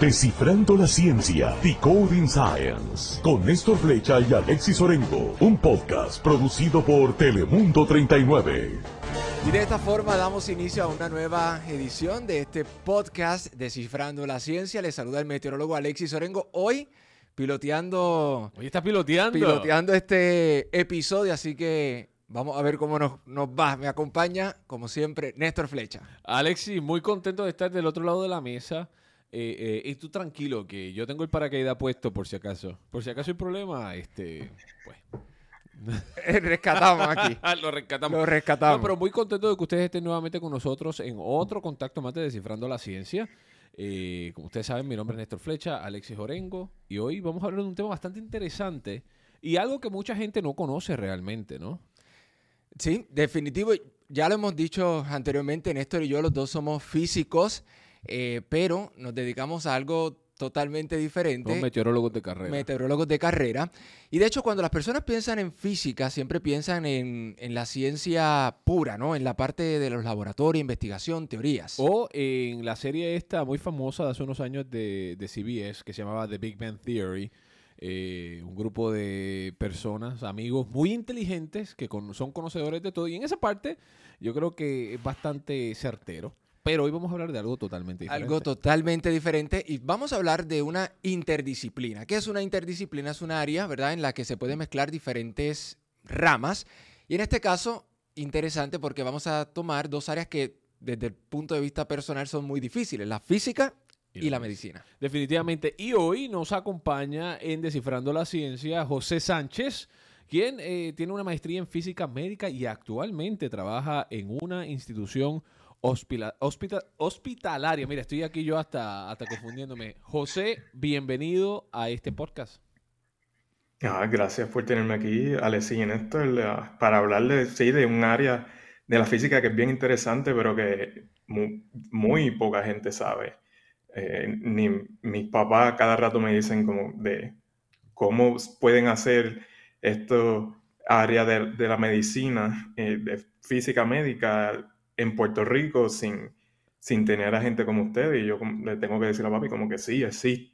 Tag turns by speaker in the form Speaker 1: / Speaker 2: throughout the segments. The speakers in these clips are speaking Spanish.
Speaker 1: Descifrando la ciencia, Decoding Science, con Néstor Flecha y Alexis Orengo, un podcast producido por Telemundo 39.
Speaker 2: Y de esta forma damos inicio a una nueva edición de este podcast Descifrando la Ciencia. Les saluda el meteorólogo Alexis Orengo. Hoy piloteando...
Speaker 3: Hoy está piloteando.
Speaker 2: Piloteando este episodio, así que vamos a ver cómo nos, nos va. Me acompaña, como siempre, Néstor Flecha.
Speaker 3: Alexis, muy contento de estar del otro lado de la mesa. Eh, eh, y tú tranquilo, que yo tengo el paracaídas puesto por si acaso. Por si acaso hay problema, este, pues.
Speaker 2: rescatamos aquí.
Speaker 3: Lo rescatamos.
Speaker 2: Lo rescatamos.
Speaker 3: pero muy contento de que ustedes estén nuevamente con nosotros en otro contacto más de Descifrando la Ciencia. Eh, como ustedes saben, mi nombre es Néstor Flecha, Alexis Orengo, y hoy vamos a hablar de un tema bastante interesante y algo que mucha gente no conoce realmente, ¿no?
Speaker 2: Sí, definitivo. Ya lo hemos dicho anteriormente, Néstor y yo los dos somos físicos. Eh, pero nos dedicamos a algo totalmente diferente.
Speaker 3: Son meteorólogos de carrera.
Speaker 2: Meteorólogos de carrera. Y de hecho, cuando las personas piensan en física, siempre piensan en, la ciencia pura, ¿no? En la parte de los laboratorios, investigación, teorías.
Speaker 3: O en la serie esta muy famosa de hace unos años de, CBS, que se llamaba The Big Bang Theory. Eh, un grupo de personas, amigos muy inteligentes que son conocedores de todo. Y en esa parte yo creo que es bastante certero. Pero hoy vamos a hablar de algo totalmente diferente.
Speaker 2: Algo totalmente diferente y vamos a hablar de una interdisciplina. ¿Qué es una interdisciplina? Es un área, ¿verdad?, en la que se pueden mezclar diferentes ramas. Y en este caso, interesante porque vamos a tomar dos áreas que desde el punto de vista personal son muy difíciles, la física y, la medicina.
Speaker 3: Definitivamente. Y hoy nos acompaña en Descifrando la Ciencia José Sánchez, quien eh, tiene una maestría en física médica y actualmente trabaja en una institución hospitalaria. Mira, estoy aquí yo hasta, hasta confundiéndome. José, bienvenido a este podcast.
Speaker 4: Ah, gracias por tenerme aquí, Alexi, en esto, para hablarle sí, de un área de la física que es bien interesante, pero que muy, poca gente sabe. Eh, ni mis papás cada rato me dicen como de cómo pueden hacer esto área de, de la medicina, eh, de física médica, en Puerto Rico sin, sin tener a gente como ustedes. Y yo le tengo que decir a papi como que sí,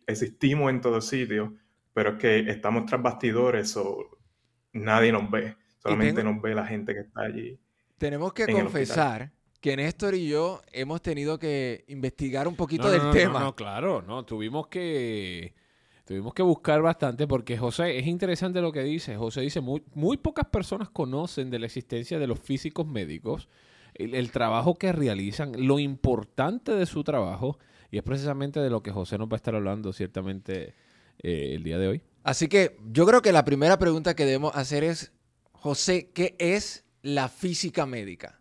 Speaker 4: existimos en todos sitios, pero es que estamos tras bastidores o nadie nos ve. Solamente nos ve la gente que está allí.
Speaker 2: Tenemos que confesar que Néstor y yo hemos tenido que investigar un poquito del tema.
Speaker 3: No, claro, no, tuvimos que tuvimos que buscar bastante porque José, es interesante lo que dice. José dice, muy, muy pocas personas conocen de la existencia de los físicos médicos el, trabajo que realizan, lo importante de su trabajo, y es precisamente de lo que José nos va a estar hablando ciertamente eh, el día de hoy.
Speaker 2: Así que yo creo que la primera pregunta que debemos hacer es, José, ¿qué es la física médica?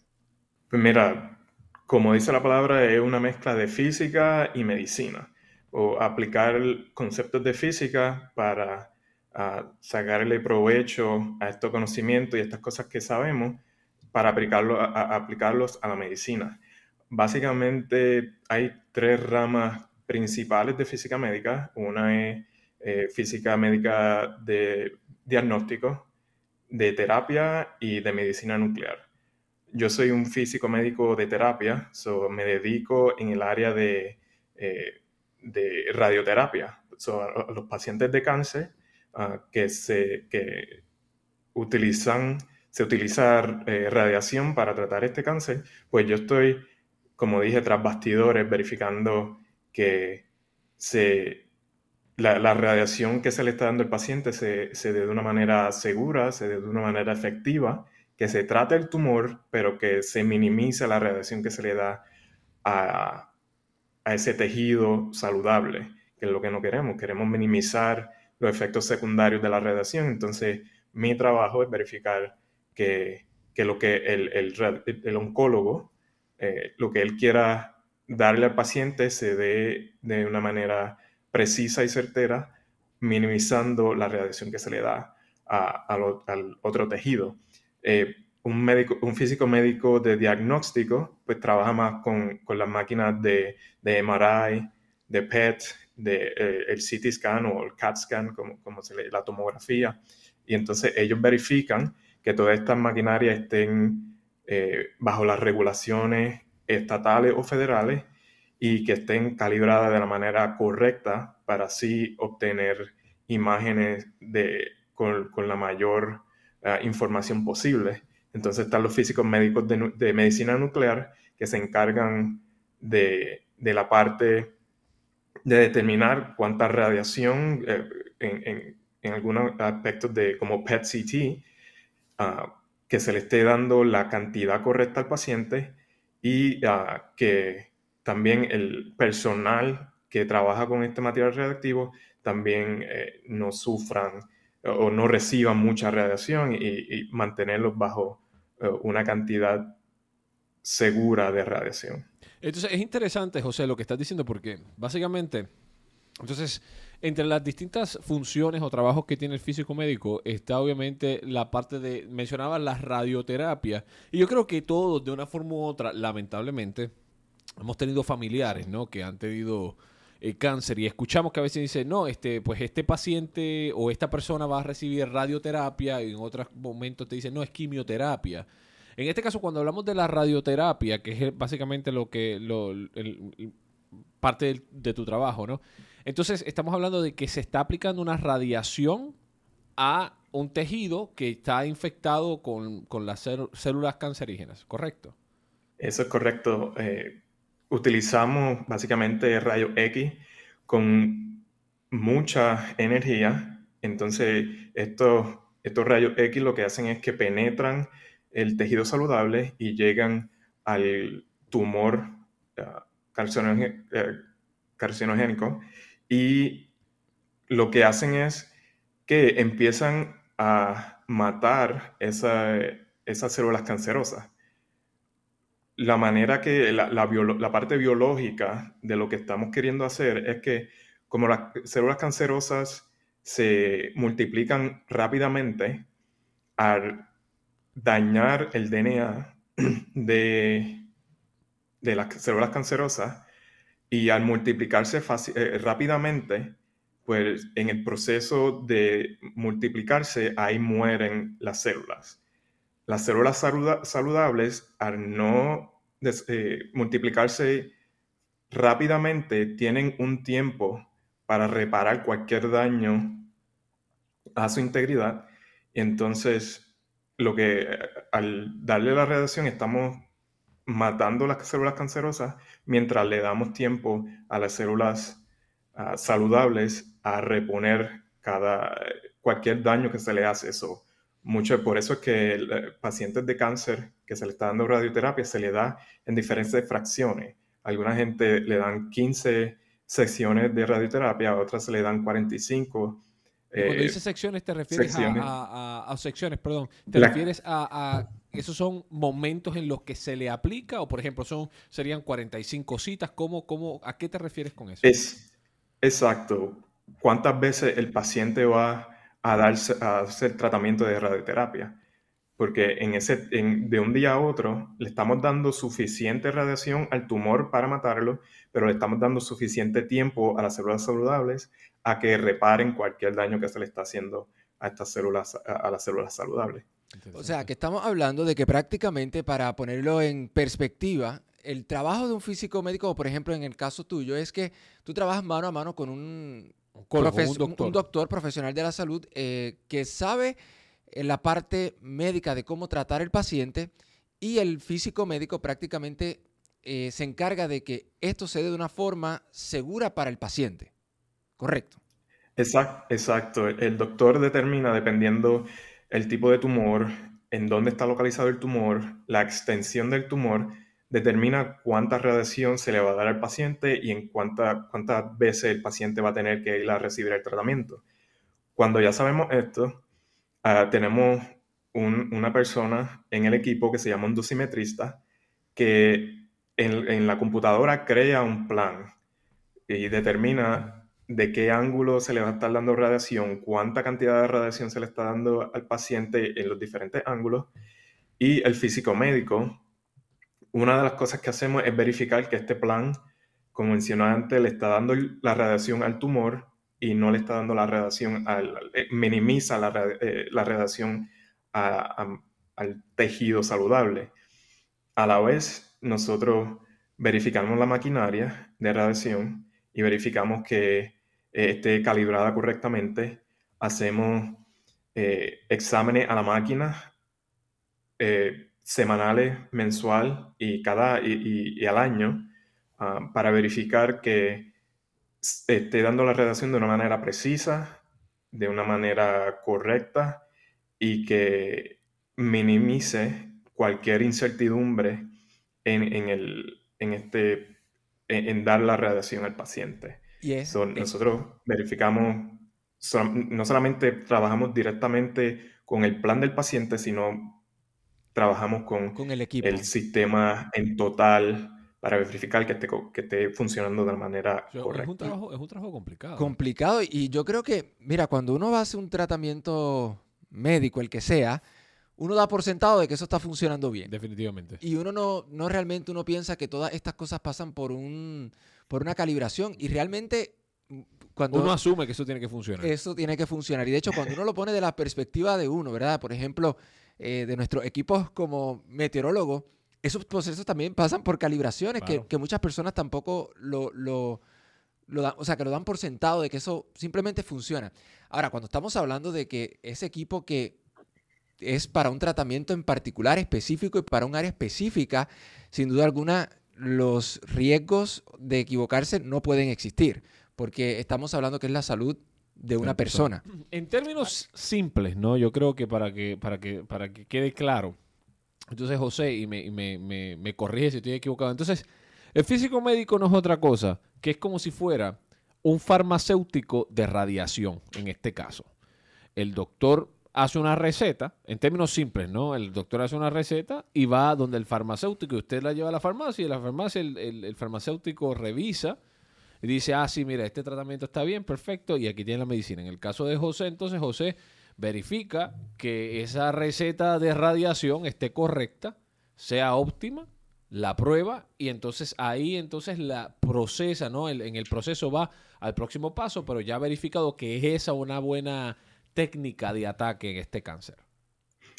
Speaker 4: Pues mira, como dice la palabra, es una mezcla de física y medicina, o aplicar conceptos de física para ah, sacarle provecho a estos conocimientos y estas cosas que sabemos para aplicarlo, a, aplicarlos a la medicina. Básicamente hay tres ramas principales de física médica. Una es eh, física médica de diagnóstico, de terapia y de medicina nuclear. Yo soy un físico médico de terapia, so me dedico en el área de, eh, de radioterapia. So, los pacientes de cáncer ah, que, se, que utilizan se utiliza eh, radiación para tratar este cáncer, pues yo estoy, como dije, tras bastidores verificando que se, la, radiación que se le está dando al paciente se, se dé de una manera segura, se dé de una manera efectiva, que se trate el tumor, pero que se minimice la radiación que se le da a, a ese tejido saludable, que es lo que no queremos. Queremos minimizar los efectos secundarios de la radiación. Entonces, mi trabajo es verificar que, lo que el, el, oncólogo, eh, lo que él quiera darle al paciente se dé de una manera precisa y certera, minimizando la radiación que se le da al otro tejido. Eh, un, médico, un físico médico de diagnóstico, pues trabaja más con, las máquinas de, de, MRI, de PET, de, eh, el CT scan o el CAT scan, como, como se le la tomografía. Y entonces ellos verifican que todas estas maquinarias estén eh, bajo las regulaciones estatales o federales y que estén calibradas de la manera correcta para así obtener imágenes de, con, la mayor ah, información posible. Entonces están los físicos médicos de, medicina nuclear que se encargan de, la parte de determinar cuánta radiación eh, en, en, algunos aspectos de como PET-CT, ah, que se le esté dando la cantidad correcta al paciente y ah, que también el personal que trabaja con este material radiactivo también eh, no sufran o no reciban mucha radiación y, mantenerlos bajo eh, una cantidad segura de radiación.
Speaker 3: Entonces es interesante, José, lo que estás diciendo, porque básicamente, entonces, entre las distintas funciones o trabajos que tiene el físico médico está obviamente la parte de, mencionaba la radioterapia, y yo creo que todos, de una forma u otra, lamentablemente, hemos tenido familiares, ¿no? Que han tenido eh, cáncer y escuchamos que a veces dicen, no, este, pues este paciente o esta persona va a recibir radioterapia y en otros momentos te dicen, no, es quimioterapia. En este caso, cuando hablamos de la radioterapia, que es básicamente lo que lo, parte de, tu trabajo, ¿no? Entonces, estamos hablando de que se está aplicando una radiación a un tejido que está infectado con, las células cancerígenas, ¿correcto?
Speaker 4: Eso es correcto. Eh, utilizamos básicamente rayos X con mucha energía. Entonces, estos, estos rayos X lo que hacen es que penetran el tejido saludable y llegan al tumor uh, carcinogénico y lo que hacen es que empiezan a matar esas células cancerosas. La manera que la, parte biológica de lo que estamos queriendo hacer es que como las células cancerosas se multiplican rápidamente, al dañar el DNA de, de las células cancerosas y al multiplicarse eh, rápidamente, pues en el proceso de multiplicarse ahí mueren las células las células saludables, al no eh, multiplicarse rápidamente, tienen un tiempo para reparar cualquier daño a su integridad. Entonces, lo que al darle la radiación estamos matando las células cancerosas mientras le damos tiempo a las células ah, saludables a reponer cada, cualquier daño que se le hace. Eso mucho, por eso es que eh, pacientes de cáncer que se le está dando radioterapia se le da en diferentes fracciones. alguna gente le dan 15 secciones de radioterapia, a otras se le dan 45.
Speaker 3: Cuando eh, dices secciones, te refieres A, secciones, perdón. ¿Te refieres a, esos son momentos en los que se le aplica o, por ejemplo, son serían 45 citas? ¿Cómo, cómo, ¿A qué te refieres con eso?
Speaker 4: Es exacto. ¿Cuántas veces el paciente va a, darse, a hacer tratamiento de radioterapia. Porque en ese, de un día a otro le estamos dando suficiente radiación al tumor para matarlo, pero le estamos dando suficiente tiempo a las células saludables a que reparen cualquier daño que se le está haciendo a estas células, a, las células saludables.
Speaker 2: O sea, que estamos hablando de que prácticamente para ponerlo en perspectiva, el trabajo de un físico médico, por ejemplo en el caso tuyo, es que tú trabajas mano a mano con un un, doctor. profesional de la salud eh, que sabe en la parte médica de cómo tratar el paciente y el físico médico prácticamente eh, se encarga de que esto se dé de una forma segura para el paciente. ¿Correcto?
Speaker 4: Exacto, exacto. El doctor determina, dependiendo el tipo de tumor, en dónde está localizado el tumor, la extensión del tumor, determina cuánta radiación se le va a dar al paciente y en cuánta, cuántas veces el paciente va a tener que ir a recibir el tratamiento. Cuando ya sabemos esto, ah, tenemos una persona en el equipo que se llama un dosimetrista que en, en la computadora crea un plan y determina de qué ángulo se le va a estar dando radiación, cuánta cantidad de radiación se le está dando al paciente en los diferentes ángulos. Y el físico médico una de las cosas que hacemos es verificar que este plan, como mencioné antes, le está dando la radiación al tumor y no le está dando la radiación, al, eh, minimiza la, eh, radiación al tejido saludable. A la vez, nosotros verificamos la maquinaria de radiación y verificamos que eh, esté calibrada correctamente. Hacemos eh, exámenes a la máquina eh, semanales, mensual y, cada, y, al año ah, para verificar que esté dando la radiación de una manera precisa, de una manera correcta y que minimice cualquier incertidumbre en, el, en, este, en, dar la radiación al paciente.
Speaker 2: Y eso,
Speaker 4: nosotros verificamos, no solamente trabajamos directamente con el plan del paciente, sino trabajamos con,
Speaker 2: con el, equipo.
Speaker 4: el sistema en total para verificar que esté, que esté funcionando de la manera correcta.
Speaker 3: Es un, trabajo, es un trabajo complicado.
Speaker 2: Complicado y yo creo que, mira, cuando uno va a hacer un tratamiento médico, el que sea, uno da por sentado de que eso está funcionando bien.
Speaker 3: Definitivamente.
Speaker 2: Y uno no, no realmente uno piensa que todas estas cosas pasan por un por una calibración y realmente mm, cuando
Speaker 3: uno asume que eso tiene que funcionar.
Speaker 2: Eso tiene que funcionar y de hecho cuando uno lo pone de la perspectiva de uno, ¿verdad? Por ejemplo, eh, de nuestros equipos como meteorólogo, esos procesos también pasan por calibraciones que, que, muchas personas tampoco lo, lo, lo dan, o sea, que lo dan por sentado de que eso simplemente funciona. Ahora, cuando estamos hablando de que ese equipo que es para un tratamiento en particular específico y para un área específica, sin duda alguna los riesgos de equivocarse no pueden existir, porque estamos hablando que es la salud de una persona.
Speaker 3: En términos simples, ¿no? Yo creo que para que, para que, para que quede claro. Entonces, José, y me, me, me, me corrige si estoy equivocado. Entonces, el físico médico no es otra cosa que es como si fuera un farmacéutico de radiación, en este caso. El doctor hace una receta, en términos simples, ¿no? El doctor hace una receta y va donde el farmacéutico y usted la lleva a la farmacia y la farmacia, el, farmacéutico revisa y dice, ah, sí, mira, este tratamiento está bien, perfecto, y aquí tiene la medicina. En el caso de José, entonces José verifica que esa receta de radiación esté correcta, sea óptima, la prueba y entonces ahí entonces la procesa, ¿no? en el proceso va al próximo paso, pero ya ha verificado que es esa una buena técnica de ataque en este cáncer.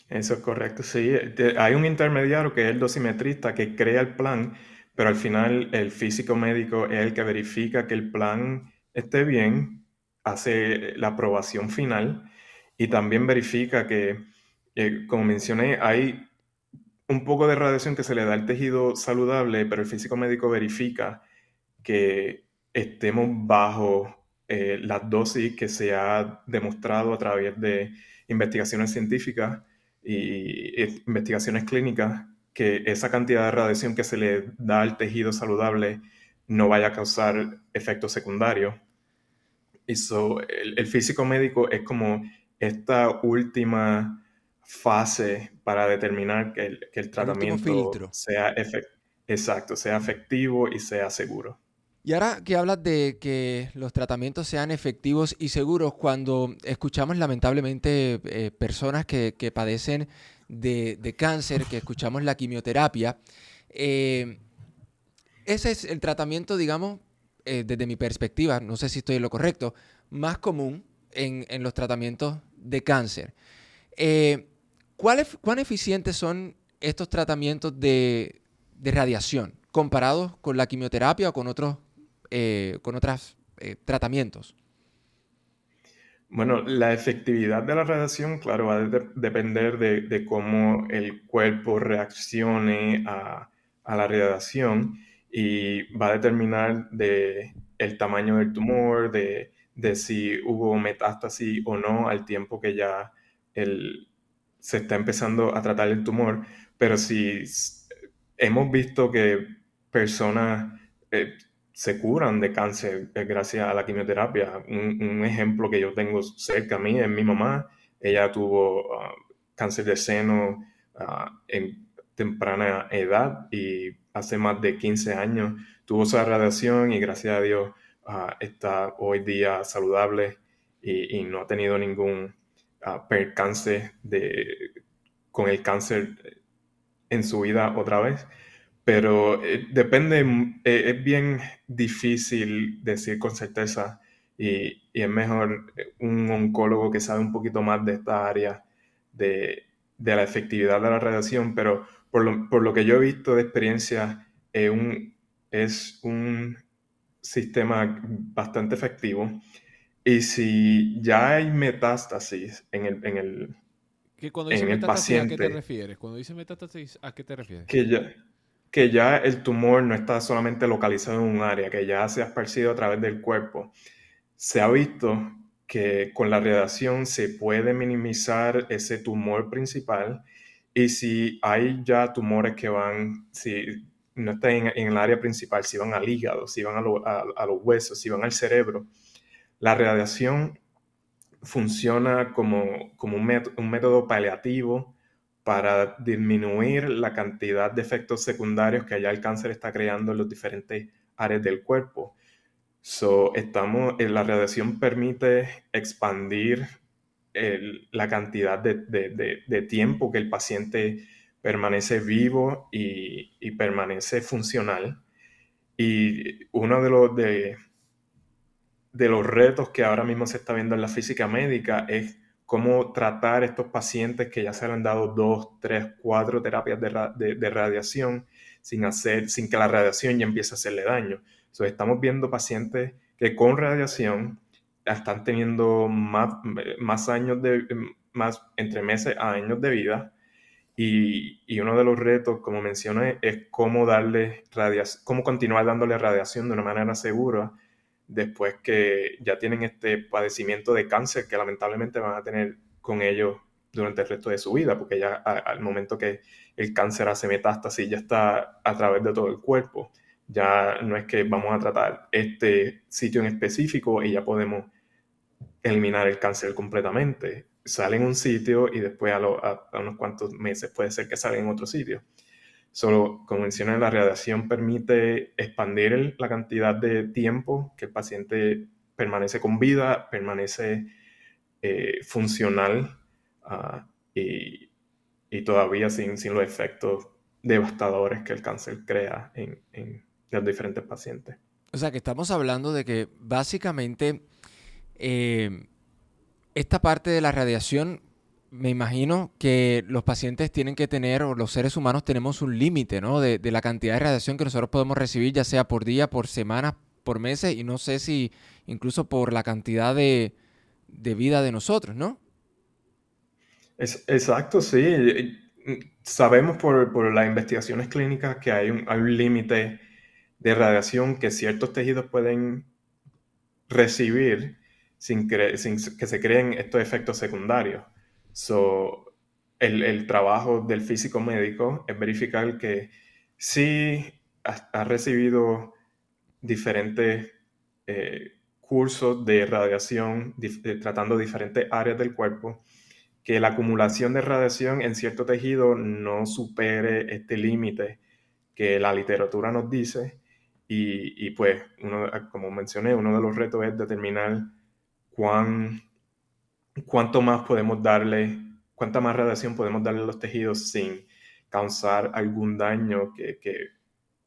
Speaker 4: Eso es correcto, sí. Hay un intermediario que es el dosimetrista que crea el plan, pero al final el físico médico es el que verifica que el plan esté bien, hace la aprobación final y también verifica que, eh, como mencioné, hay un poco de radiación que se le da al tejido saludable, pero el físico médico verifica que estemos bajo eh, las dosis que se ha demostrado a través de investigaciones científicas y investigaciones clínicas que esa cantidad de radiación que se le da al tejido saludable no vaya a causar efectos secundarios. Y el, físico médico es como esta última fase para determinar que el, que el tratamiento sea, exacto, sea efectivo y sea seguro.
Speaker 2: Y ahora que hablas de que los tratamientos sean efectivos y seguros, cuando escuchamos lamentablemente eh, personas que, padecen de, cáncer, que escuchamos la quimioterapia, eh, ese es el tratamiento, digamos, eh, desde mi perspectiva, no sé si estoy en lo correcto, más común en, los tratamientos de cáncer. ¿Cuán eficientes son estos tratamientos de, de radiación comparados con la quimioterapia o con otros eh, con otros eh, tratamientos?
Speaker 4: Bueno, la efectividad de la radiación, claro, va a depender de, cómo el cuerpo reaccione a, la radiación y va a determinar de el tamaño del tumor, de, si hubo metástasis o no al tiempo que ya se está empezando a tratar el tumor. Pero si hemos visto que personas eh, se curan de cáncer eh, gracias a la quimioterapia. Un, ejemplo que yo tengo cerca a mí es mi mamá. Ella tuvo ah, cáncer de seno ah, en temprana edad y hace más de 15 años tuvo esa radiación y gracias a Dios ah, está hoy día saludable y, no ha tenido ningún percance de, con el cáncer en su vida otra vez. Pero eh, depende, eh, es bien difícil decir con certeza y, es mejor eh, un oncólogo que sabe un poquito más de esta área de, la efectividad de la radiación, pero por lo, que yo he visto de experiencia, un, es un sistema bastante efectivo. Y si ya hay metástasis en el, en el,
Speaker 3: que cuando dice metástasis, ¿a qué te refieres? Cuando dice metástasis, ¿a qué te refieres?
Speaker 4: Que ya, que ya el tumor no está solamente localizado en un área, que ya se ha esparcido a través del cuerpo. Se ha visto que con la radiación se puede minimizar ese tumor principal y si hay ya tumores que van, si no están en, el área principal, si van al hígado, si van a, los huesos, si van al cerebro, la radiación funciona como, como un, un método paliativo para disminuir la cantidad de efectos secundarios que allá el cáncer está creando en los diferentes áreas del cuerpo. So, estamos, eh, la radiación permite expandir la cantidad de, tiempo que el paciente permanece vivo y, permanece funcional. Y uno de los, de, de los retos que ahora mismo se está viendo en la física médica es cómo tratar estos pacientes que ya se han dado dos, tres, cuatro terapias de, radiación sin, hacer, sin que la radiación ya empiece a hacerle daño. Entonces, estamos viendo pacientes que con radiación están teniendo más, más años de, más entre meses a años de vida. Y, y uno de los retos, como mencioné, es cómo darle radiación, cómo continuar dándole radiación de una manera segura después que ya tienen este padecimiento de cáncer que lamentablemente van a tener con ellos durante el resto de su vida, porque ya al momento que el cáncer hace metástasis ya está a través de todo el cuerpo. Ya no es que vamos a tratar este sitio en específico y ya podemos eliminar el cáncer completamente. Sale en un sitio y después a, a unos cuantos meses puede ser que salga en otro sitio. Solo, como mencioné, la radiación permite expandir la cantidad de tiempo que el paciente permanece con vida, permanece eh, funcional ah, y, todavía sin, sin, los efectos devastadores que el cáncer crea en, en, los diferentes pacientes.
Speaker 2: O sea que estamos hablando de que básicamente eh, esta parte de la radiación me imagino que los pacientes tienen que tener, o los seres humanos tenemos un límite, ¿no? De, la cantidad de radiación que nosotros podemos recibir, ya sea por día, por semana, por meses, y no sé si incluso por la cantidad de, vida de nosotros, ¿no?
Speaker 4: Es, exacto, sí. Sabemos por, las investigaciones clínicas que hay un, límite de radiación que ciertos tejidos pueden recibir sin, sin que se creen estos efectos secundarios. So, el, trabajo del físico médico es verificar que si ha, recibido diferentes eh, cursos de radiación tratando diferentes áreas del cuerpo, que la acumulación de radiación en cierto tejido no supere este límite que la literatura nos dice. Y, y, pues, uno, como mencioné, uno de los retos es determinar cuán cuánto más podemos darle, cuánta más radiación podemos darle a los tejidos sin causar algún daño que,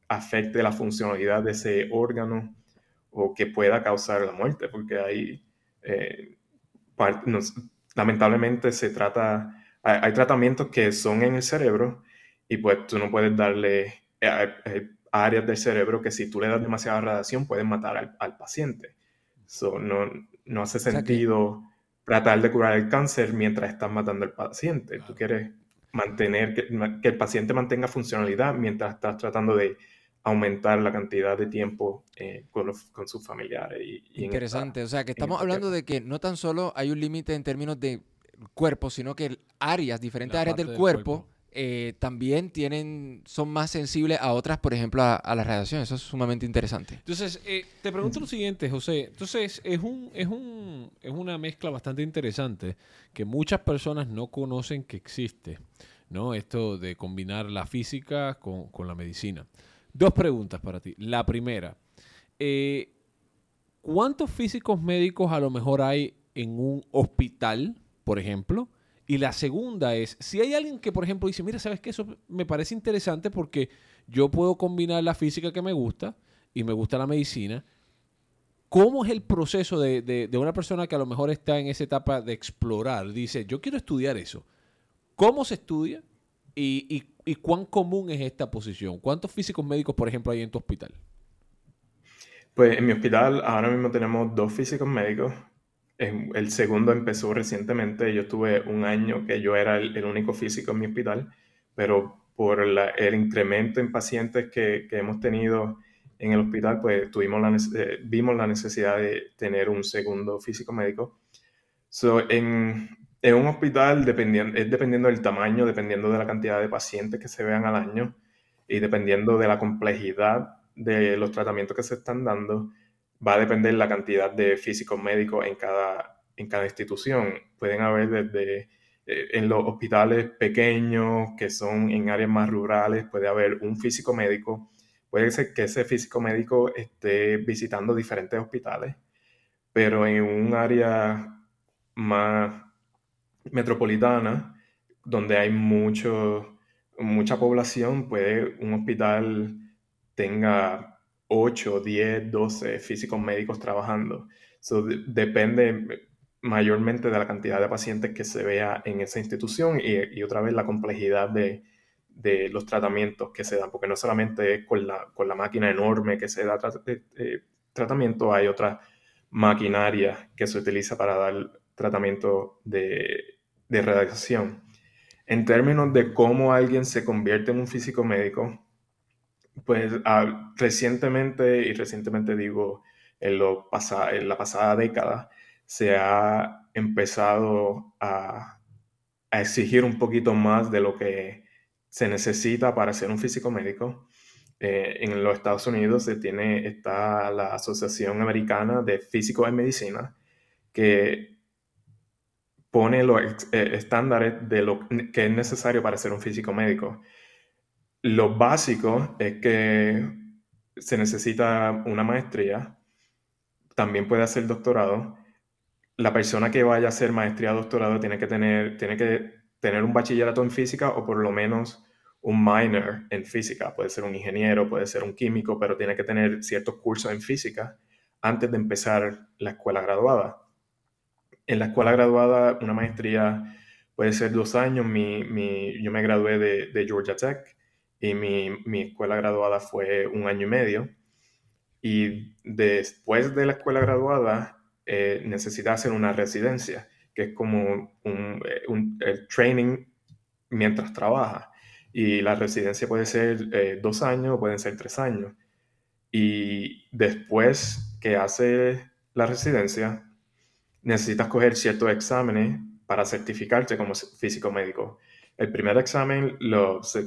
Speaker 4: afecte la funcionalidad de ese órgano o que pueda causar la muerte, porque hay, eh, lamentablemente se trata, hay, tratamientos que son en el cerebro y pues tú no puedes darle eh, áreas del cerebro que si tú le das demasiada radiación pueden matar al, paciente. eso no, no hace sentido tratar de curar el cáncer mientras estás matando al paciente. Tú quieres mantener, que, el paciente mantenga funcionalidad mientras estás tratando de aumentar la cantidad de tiempo eh, con, sus familiares. Y,
Speaker 2: Interesante, o sea que estamos hablando de que no tan solo hay un límite en términos de cuerpo, sino que áreas, diferentes áreas del, cuerpo eh, también tienen, son más sensibles a otras, por ejemplo, a, la radiación. Eso es sumamente interesante.
Speaker 3: Entonces, eh, te pregunto lo siguiente, José. Entonces, es, un, es, es una mezcla bastante interesante que muchas personas no conocen que existe, ¿no? Esto de combinar la física con, la medicina. Dos preguntas para ti. La primera, eh, ¿cuántos físicos médicos a lo mejor hay en un hospital, por ejemplo? Y la segunda es, si hay alguien que, por ejemplo, dice, mira, ¿sabes qué? Eso me parece interesante porque yo puedo combinar la física que me gusta y me gusta la medicina. ¿Cómo es el proceso de, una persona que a lo mejor está en esa etapa de explorar? Dice, yo quiero estudiar eso. ¿Cómo se estudia? ¿Y, cuán común es esta posición? ¿Cuántos físicos médicos, por ejemplo, hay en tu hospital?
Speaker 4: Pues en mi hospital ahora mismo tenemos dos físicos médicos. El segundo empezó recientemente. Yo tuve un año que yo era el, único físico en mi hospital, pero por el incremento en pacientes que, que, hemos tenido en el hospital, pues tuvimos la, eh, vimos la necesidad de tener un segundo físico médico. So, en, en un hospital dependiendo, es dependiendo del tamaño, dependiendo de la cantidad de pacientes que se vean al año y dependiendo de la complejidad de los tratamientos que se están dando, va a depender la cantidad de físicos médicos en cada, en cada institución. Pueden haber desde eh, en los hospitales pequeños, que son en áreas más rurales, puede haber un físico médico. Puede ser que ese físico médico esté visitando diferentes hospitales, pero en un área más metropolitana, donde hay mucho, mucha población, puede un hospital tenga 8, 10, 12 físicos médicos trabajando. So, depende mayormente de la cantidad de pacientes que se vea en esa institución y, otra vez la complejidad de, de, los tratamientos que se dan, porque no solamente es con la, con la máquina enorme que se da eh, eh, tratamiento, hay otra maquinaria que se utiliza para dar tratamiento de, de radiación. En términos de cómo alguien se convierte en un físico médico, pues ah, recientemente, y recientemente digo en, lo en la pasada década, se ha empezado a, exigir un poquito más de lo que se necesita para ser un físico médico. Eh, en los Estados Unidos se tiene, está la Asociación Americana de Físicos en Medicina, que pone los eh, estándares de lo que es necesario para ser un físico médico. Lo básico es que se necesita una maestría, también puede hacer doctorado. La persona que vaya a hacer maestría o doctorado tiene que tener, tiene que tener un bachillerato en física o por lo menos un minor en física. Puede ser un ingeniero, puede ser un químico, pero tiene que tener ciertos cursos en física antes de empezar la escuela graduada. En la escuela graduada, una maestría puede ser dos años. Mi, yo me gradué de, de Georgia Tech y mi, mi, escuela graduada fue un año y medio. Y después de la escuela graduada, eh, hacer una residencia, que es como un, eh, un el training mientras trabaja. Y la residencia puede ser eh, dos años o pueden ser tres años. Y después que hace la residencia, necesitas coger ciertos exámenes para certificarte como físico médico. El primer examen lo, se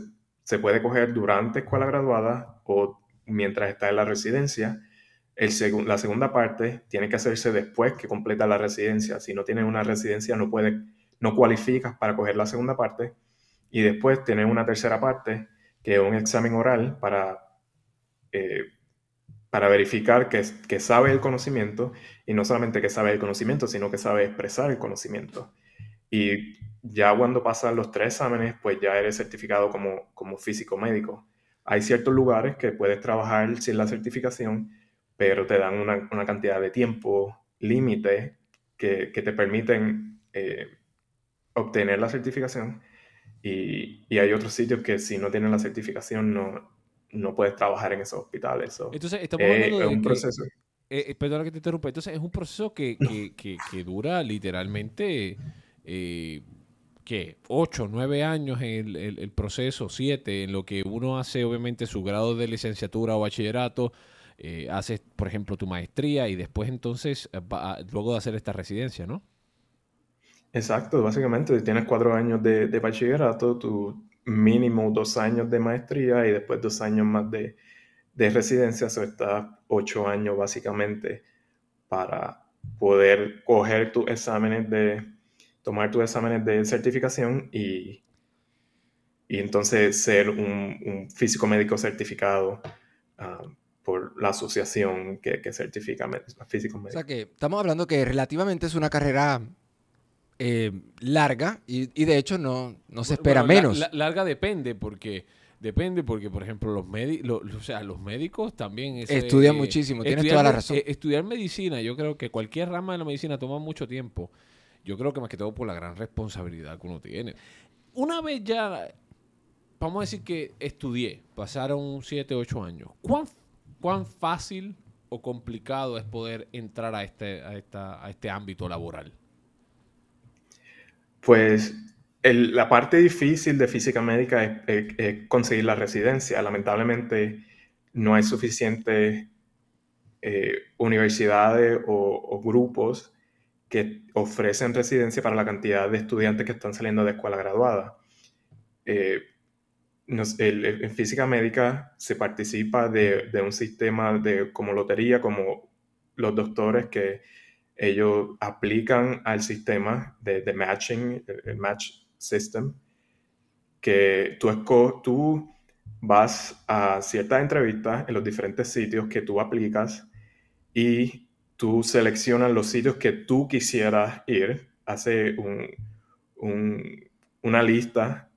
Speaker 4: puede coger durante escuela graduada o mientras está en la residencia. El la segunda parte tiene que hacerse después que completa la residencia. Si no tienes una residencia, no, puede, no cualificas para coger la segunda parte. Y después tienes una tercera parte, que es un examen oral para, eh, para verificar que, que sabe el conocimiento. Y no solamente que sabe el conocimiento, sino que sabe expresar el conocimiento. Y ya cuando pasan los tres exámenes, pues ya eres certificado como, como físico médico. Hay ciertos lugares que puedes trabajar sin la certificación, pero te dan una, una cantidad de tiempo límite que, que, te permiten eh, obtener la certificación. Y, y, hay otros sitios que si no tienen la certificación no, no puedes trabajar en esos hospitales.
Speaker 3: Entonces, estamos hablando de un proceso. Eh, eh, perdona que te interrumpa. Entonces, es un proceso que, que, que dura literalmente que 8, 9 años en el, proceso, 7, en lo que uno hace obviamente su grado de licenciatura o bachillerato, eh, haces, por ejemplo, tu maestría y después entonces, eh, luego de hacer esta residencia, ¿no?
Speaker 4: Exacto, básicamente tienes cuatro años de, bachillerato, tu mínimo dos años de maestría y después dos años más de, de residencia, eso está ocho años básicamente para poder coger tus exámenes de, tomar tus exámenes de certificación y, y entonces ser un, físico médico certificado ah, por la asociación que, que certifica físicos médicos.
Speaker 2: O sea que estamos hablando que relativamente es una carrera eh, larga y, y, de hecho no, no se espera menos.
Speaker 3: larga depende porque... Depende porque, por ejemplo, los, o sea, los médicos también...
Speaker 2: Estudian muchísimo, tienes toda la razón.
Speaker 3: Eh, estudiar medicina, yo creo que cualquier rama de la medicina toma mucho tiempo. Yo creo que más que todo por la gran responsabilidad que uno tiene. Una vez ya, vamos a decir que estudié, pasaron 7, 8 años. ¿Cuán, ¿Cuán fácil o complicado es poder entrar a este, a esta, a este ámbito laboral?
Speaker 4: Pues la parte difícil de física médica es, conseguir la residencia. Lamentablemente no hay suficientes eh, universidades o, grupos que ofrecen residencia para la cantidad de estudiantes que están saliendo de escuela graduada. Eh, en física médica se participa de, un sistema de, como lotería, como los doctores que ellos aplican al sistema de, matching, el match system, que tú, tú vas a ciertas entrevistas en los diferentes sitios que tú aplicas y tú seleccionas los sitios que tú quisieras ir, hace una lista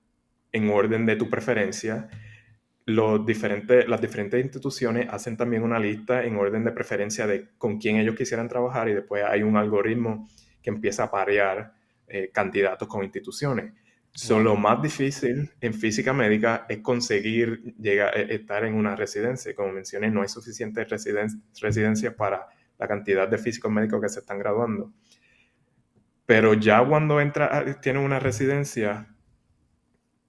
Speaker 4: en orden de tu preferencia. Los diferentes, las diferentes instituciones hacen también una lista en orden de preferencia de con quién ellos quisieran trabajar y después hay un algoritmo que empieza a parear eh, candidatos con instituciones. lo más difícil en física médica es conseguir llegar, eh, estar en una residencia. Como mencioné, no hay suficiente residencias para la cantidad de físicos médicos que se están graduando. Pero ya cuando entra, tiene una residencia,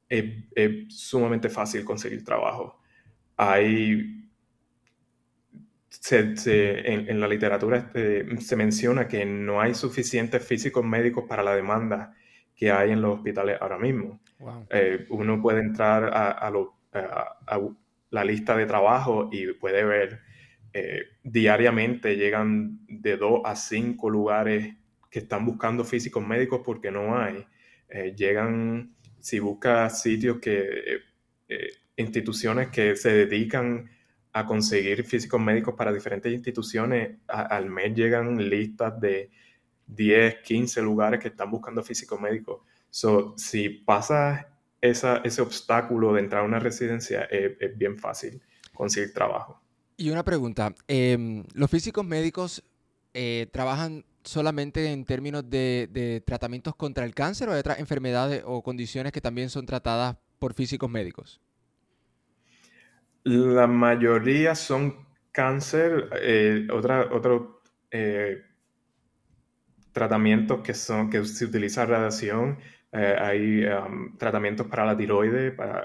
Speaker 4: es, sumamente fácil conseguir trabajo. Hay en, la literatura este, se menciona que no hay suficientes físicos médicos para la demanda que hay en los hospitales ahora mismo. Eh, uno puede entrar a, la lista de trabajo y puede ver eh, diariamente llegan de dos a cinco lugares que están buscando físicos médicos porque no hay. Eh, llegan, si buscas sitios que, instituciones que se dedican a conseguir físicos médicos para diferentes instituciones. al mes llegan listas de 10, 15 lugares que están buscando físicos médicos. So, si pasa ese obstáculo de entrar a una residencia, es, bien fácil conseguir trabajo.
Speaker 2: Y una pregunta, em, ¿los físicos médicos eh, trabajan solamente en términos de, tratamientos contra el cáncer o hay otras enfermedades o condiciones que también son tratadas por físicos médicos?
Speaker 4: La mayoría son cáncer, eh, otro eh, tratamientos que son que se utiliza radiación. Eh, hay tratamientos para la tiroide, para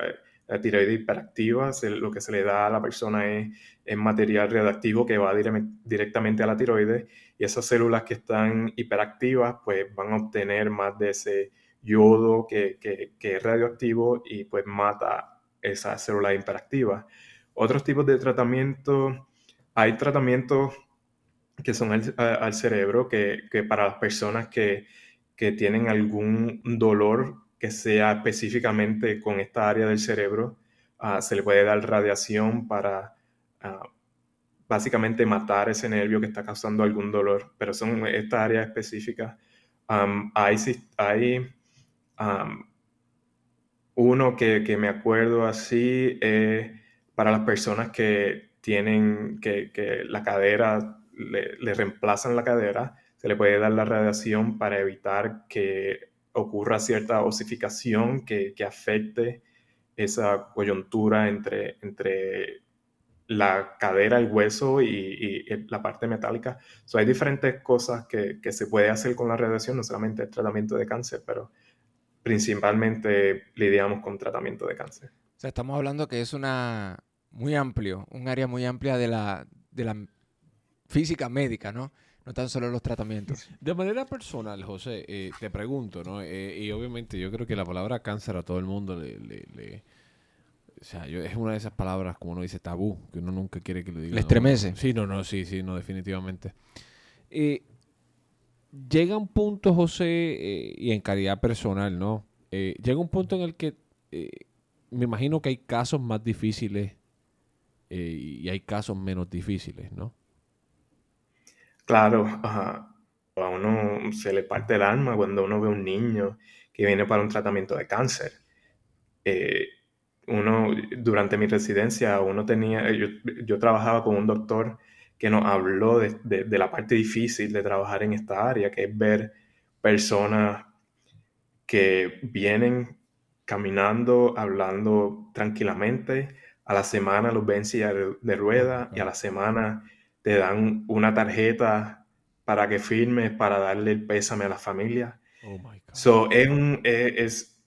Speaker 4: la tiroide hiperactiva. lo que se le da a la persona es, material radioactivo que va directamente a la tiroide y esas células que están hiperactivas pues van a obtener más de ese yodo que, que, que es radioactivo y pues mata esas células hiperactivas. Otros tipos de tratamiento, hay tratamientos que son al, cerebro, que, para las personas que, tienen algún dolor que sea específicamente con esta área del cerebro, ah, se le puede dar radiación para ah, básicamente matar ese nervio que está causando algún dolor, pero son estas áreas específicas. hay, hay uno que, que, me acuerdo así, es para las personas que tienen que, la cadera, le, reemplazan la cadera, se le puede dar la radiación para evitar que ocurra cierta osificación que, afecte esa coyuntura entre, entre la cadera, el hueso y, la parte metálica. So, hay diferentes cosas que, que, se puede hacer con la radiación, no solamente el tratamiento de cáncer, pero principalmente lidiamos con tratamiento de cáncer
Speaker 2: sea, estamos hablando que es una muy amplio, un área muy amplia de la, de la física médica, ¿no? No tan solo los tratamientos.
Speaker 3: De manera personal, José, eh, te pregunto, ¿no? Eh, y obviamente yo creo que la palabra cáncer a todo el mundo le... o sea, es una de esas palabras, como uno dice, tabú, que uno nunca quiere que lo diga.
Speaker 2: Le estremece.
Speaker 3: Sí, no, no, sí, sí, no, definitivamente. Eh, llega un punto, José, y en calidad personal, ¿no? llega un punto en el que me imagino que hay casos más difíciles eh, y hay casos menos difíciles, ¿no?
Speaker 4: Claro, a uno se le parte el alma cuando uno ve a un niño que viene para un tratamiento de cáncer. Eh, uno, durante mi residencia, uno tenía, yo, trabajaba con un doctor que nos habló de, de, la parte difícil de trabajar en esta área, que es ver personas que vienen caminando, hablando tranquilamente. A la semana los ven de rueda y a la semana te dan una tarjeta para que firmes, para darle el pésame a la familia. Oh my God. So, es, un, es,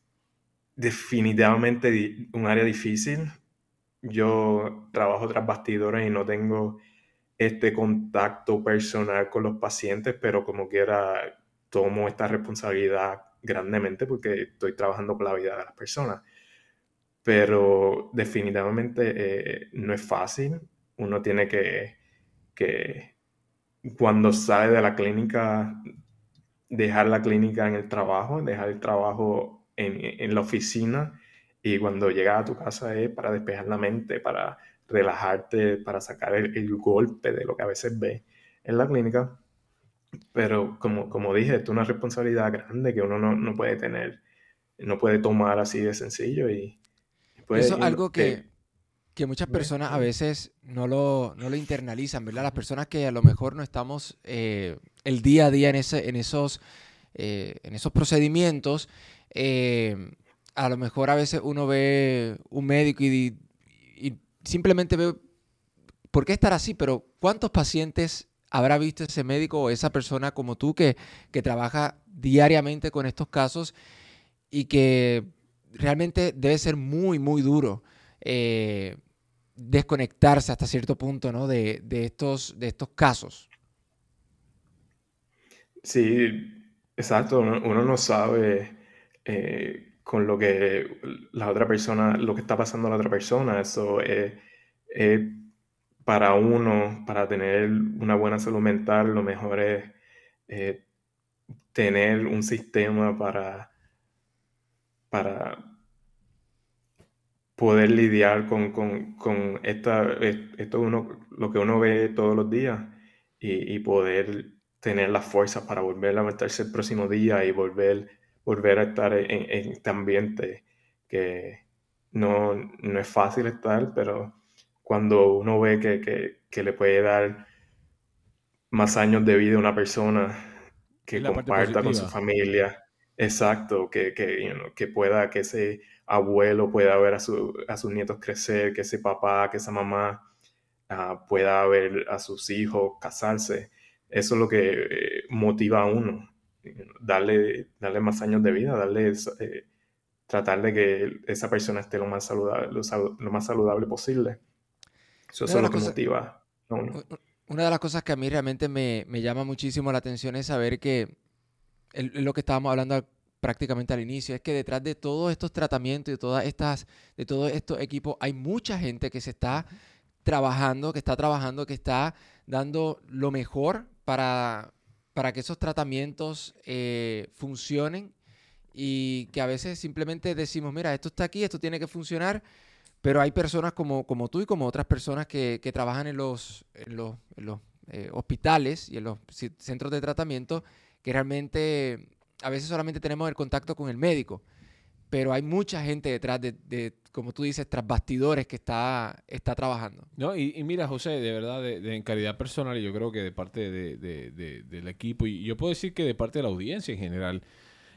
Speaker 4: definitivamente un área difícil. Yo trabajo tras bastidores y no tengo este contacto personal con los pacientes, pero como quiera tomo esta responsabilidad grandemente porque estoy trabajando con la vida de las personas. Pero definitivamente eh, no es fácil. Uno tiene que, que, cuando sale de la clínica, dejar la clínica en el trabajo, dejar el trabajo en, en la oficina y cuando llegas a tu casa es para despejar la mente, para relajarte, para sacar el, golpe de lo que a veces ves en la clínica. Pero como, como dije, es una responsabilidad grande que uno no, no puede tener, no puede tomar así de sencillo. Y,
Speaker 2: Eso es algo que, que muchas personas a veces no lo, no lo internalizan, ¿verdad? Las personas que a lo mejor no estamos eh, el día a día en, ese, en, esos, eh, en esos procedimientos, eh, a lo mejor a veces uno ve un médico y simplemente veo, ¿por qué estar así? Pero ¿cuántos pacientes habrá visto ese médico o esa persona como tú que, que trabaja diariamente con estos casos y que realmente debe ser muy, muy duro eh, desconectarse hasta cierto punto ¿no? de, de, estos, de estos casos?
Speaker 4: Sí, exacto. Uno, no sabe eh, con lo que la otra persona, lo que está pasando a la otra persona. Eso es, para uno, para tener una buena salud mental, lo mejor es eh, tener un sistema para, para poder lidiar con, con, esta, esto uno, lo que uno ve todos los días y, poder tener la fuerza para volver a meterse el próximo día y volver volver a estar en, este ambiente que no, no, es fácil estar, pero cuando uno ve que, que, le puede dar más años de vida a una persona que comparta con su familia, exacto, que, que, que pueda, que ese abuelo pueda ver a, su, a sus nietos crecer, que ese papá, que esa mamá ah, pueda ver a sus hijos casarse. Eso es lo que eh, motiva a uno darle, darle más años de vida, darle, eh, tratar de que esa persona esté lo más saludable, lo, más saludable posible. Eso, es lo que motiva
Speaker 2: Una de las cosas que a mí realmente me, llama muchísimo la atención es saber que lo que estábamos hablando prácticamente al inicio, es que detrás de todos estos tratamientos y de todas estas, de todos estos equipos, hay mucha gente que se está trabajando, que está trabajando, que está dando lo mejor para, para que esos tratamientos eh, funcionen y que a veces simplemente decimos, mira, esto está aquí, esto tiene que funcionar, pero hay personas como, como tú y como otras personas que, trabajan en los, los, eh, hospitales y en los centros de tratamiento que realmente a veces solamente tenemos el contacto con el médico, pero hay mucha gente detrás de como tú dices, tras bastidores que está, está trabajando.
Speaker 3: No, y, mira, José, de verdad, de, en calidad personal, yo creo que de parte del equipo, y yo puedo decir que de parte de la audiencia en general,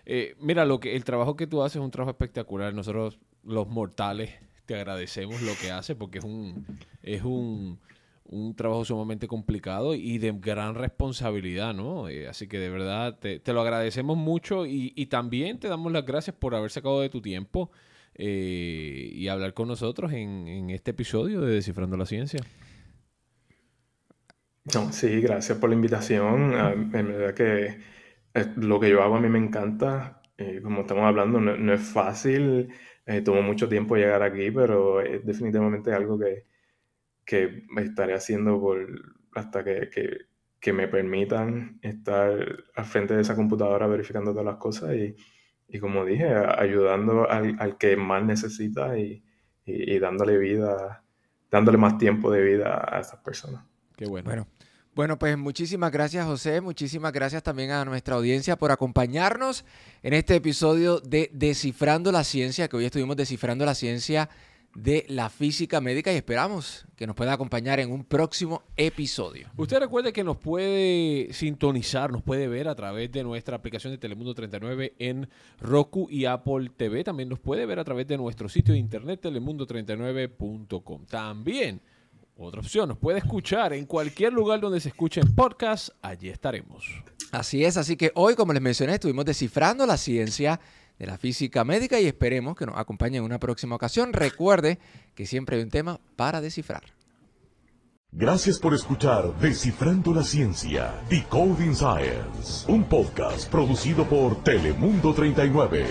Speaker 3: eh, mira, lo que el trabajo que tú haces es un trabajo espectacular. Nosotros, los mortales, te agradecemos lo que haces porque es un, es un, un trabajo sumamente complicado y de gran responsabilidad, ¿no? Eh, así que de verdad te, lo agradecemos mucho y, y, también te damos las gracias por haber sacado de tu tiempo eh, y hablar con nosotros en, este episodio de Descifrando la Ciencia.
Speaker 4: sí, gracias por la invitación. Ah, en verdad que lo que yo hago a mí me encanta. Eh, como estamos hablando, no, es fácil. Eh, tomó mucho tiempo llegar aquí, pero es definitivamente algo que, que estaré haciendo por, hasta que, que, me permitan estar al frente de esa computadora verificando todas las cosas y, y como dije, ayudando al, que más necesita y, dándole vida, dándole más tiempo de vida a esas personas.
Speaker 2: Qué bueno. Bueno, bueno, pues muchísimas gracias José, muchísimas gracias también a nuestra audiencia por acompañarnos en este episodio de Descifrando la Ciencia, que hoy estuvimos descifrando la ciencia de la física médica y esperamos que nos pueda acompañar en un próximo episodio.
Speaker 3: Usted recuerde que nos puede sintonizar, nos puede ver a través de nuestra aplicación de Telemundo 39 en Roku y Apple TV. También nos puede ver a través de nuestro sitio de internet telemundo39.com. También otra opción. Nos puede escuchar en cualquier lugar donde se escuchen podcasts. Allí estaremos.
Speaker 2: Así es, así que hoy, como les mencioné, estuvimos descifrando la ciencia de la física médica y esperemos que nos acompañe en una próxima ocasión. Recuerde que siempre hay un tema para descifrar.
Speaker 1: Gracias por escuchar Descifrando la Ciencia, Decoding Science, un podcast producido por Telemundo 39.